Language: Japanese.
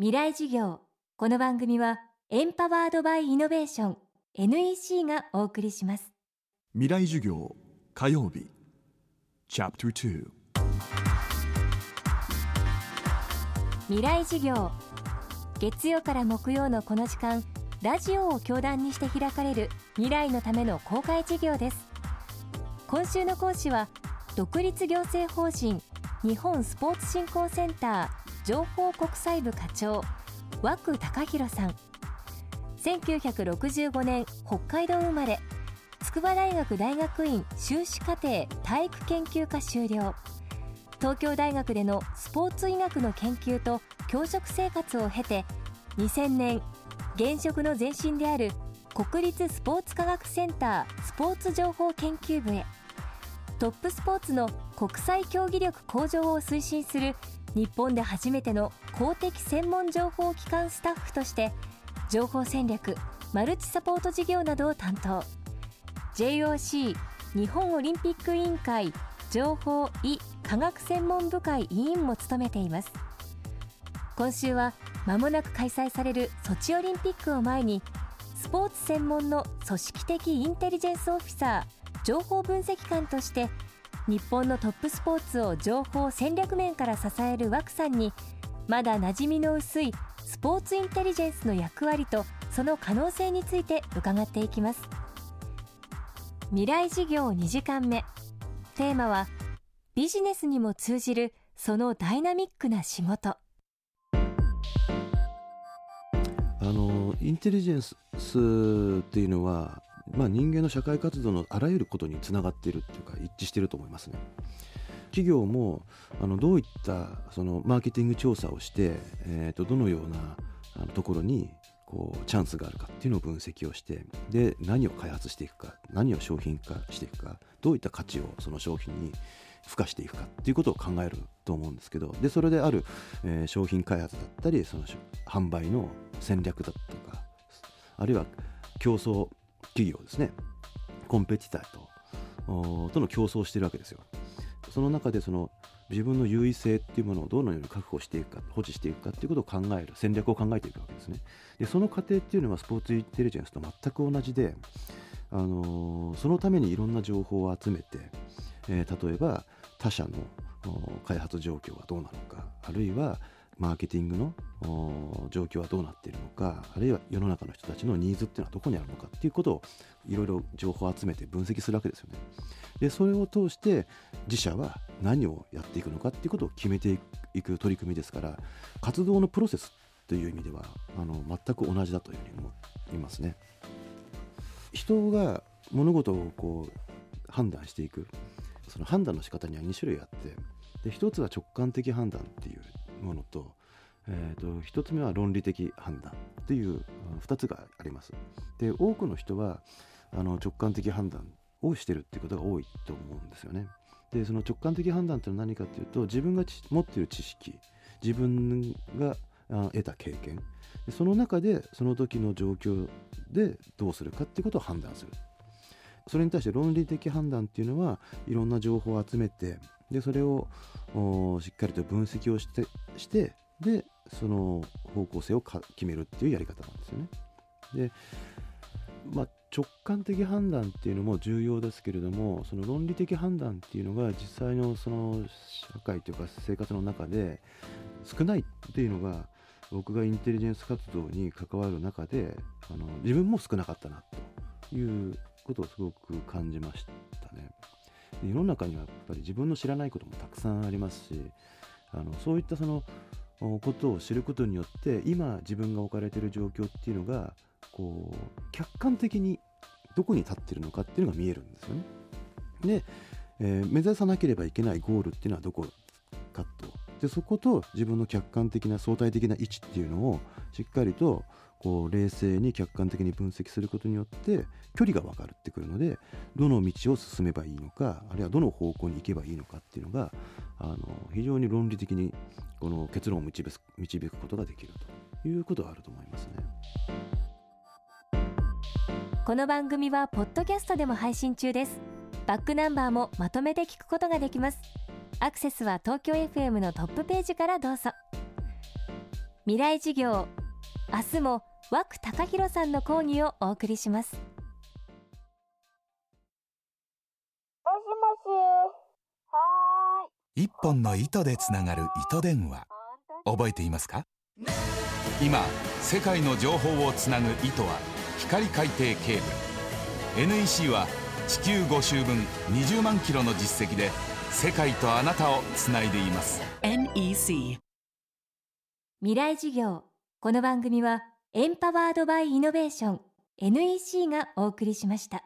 未来授業。この番組はエンパワードバイイノベーション NEC がお送りします。未来授業火曜日。チャプター未来授業。月曜から木曜のこの時間ラジオを教壇にして開かれる未来のための公開授業です。今週の講師は独立行政法人日本スポーツ振興センター情報国際部課長和久隆弘さん。1965年北海道生まれ筑波大学大学院修士課程体育研究科修了。東京大学でのスポーツ医学の研究と教職生活を経て2000年現職の前身である国立スポーツ科学センタースポーツ情報研究部へトップスポーツの国際競技力向上を推進する日本で初めての公的専門情報機関スタッフとして情報戦略マルチサポート事業などを担当。JOC 日本オリンピック委員会情報医科学専門部会委員も務めています。今週は間もなく開催されるソチオリンピックを前にスポーツ専門の組織的インテリジェンスオフィサー情報分析官として日本のトップスポーツを情報戦略面から支える枠さんにまだ馴染みの薄いスポーツインテリジェンスの役割とその可能性について伺っていきます。未来事業2時間目。テーマはビジネスにも通じるそのダイナミックな仕事。あのインテリジェンスっていうのは、まあ、人間の社会活動のあらゆることにつながっているっていうか一致していると思いますね。企業もあのどういったそのマーケティング調査をして、えー、とどのようなあのところにこうチャンスがあるかっていうのを分析をしてで何を開発していくか何を商品化していくかどういった価値をその商品に付加していくかっていうことを考えると思うんですけどでそれである、えー、商品開発だったりその販売の戦略だとかあるいは競争企業ですね。コンペティターととの競争をしてるわけですよ。その中でその自分の優位性っていうものをどのように確保していくか保持していくかっていうことを考える戦略を考えていくわけですね。でその過程っていうのはスポーツインテリジェンスと全く同じで、あのー、そのためにいろんな情報を集めて、えー、例えば他社の開発状況はどうなのかあるいはマーケティングの状況はどうなっているのかあるいは世の中の人たちのニーズっていうのはどこにあるのかっていうことをいろいろ情報を集めて分析するわけですよね。でそれを通して自社は何をやっていくのかっていうことを決めていく取り組みですから活動のプロセスという意味ではあの全く同じだというふうに思いますね。人が物事をこう判断していくその判断の仕方には2種類あってで1つは直感的判断っていうものと,、えーと、1つ目は論理的判断っていう2つがあります。で多くの人はあの直感的判断をしてるっていうことが多いと思うんですよね。でその直感的判断ってのは何かっていうと自分が持っている知識自分が得た経験その中でその時の状況でどうするかっていうことを判断するそれに対して論理的判断っていうのはいろんな情報を集めてでそれをしっかりと分析をしてしてでその方向性を決めるっていうやり方なんですよね。でまあ、直感的判断っていうのも重要ですけれどもその論理的判断っていうのが実際のその社会というか生活の中で少ないっていうのが僕がインテリジェンス活動に関わる中であの自分も少なかったなということをすごく感じましたね。世の中にはやっぱり自分の知らないこともたくさんありますしあのそういったそのことを知ることによって今自分が置かれている状況っていうのがこう客観的にどこに立ってるのかっていうのが見えるんですよね。で、えー、目指さなければいけないゴールっていうのはどこかとでそこと自分の客観的な相対的な位置っていうのをしっかりとこう冷静に客観的に分析することによって距離が分かるってくるのでどの道を進めばいいのかあるいはどの方向に行けばいいのかっていうのがあの非常に論理的にこの結論を導く導くことができるということがあると思いますね。この番組はポッドキャストでも配信中です。バックナンバーもまとめて聞くことができます。アクセスは東京 FM のトップページからどうぞ。未来授業明日も枠高弘さんの講義をお送りします。もしもし。はーい。一本の糸でつながる糸電話。覚えていますか？今世界の情報をつなぐ糸は光海底ケーブル。NEC は地球5周分20万キロの実績で世界とあなたをつないでいます。NEC 未来授業この番組はエンパワードバイイノベーション NEC がお送りしました。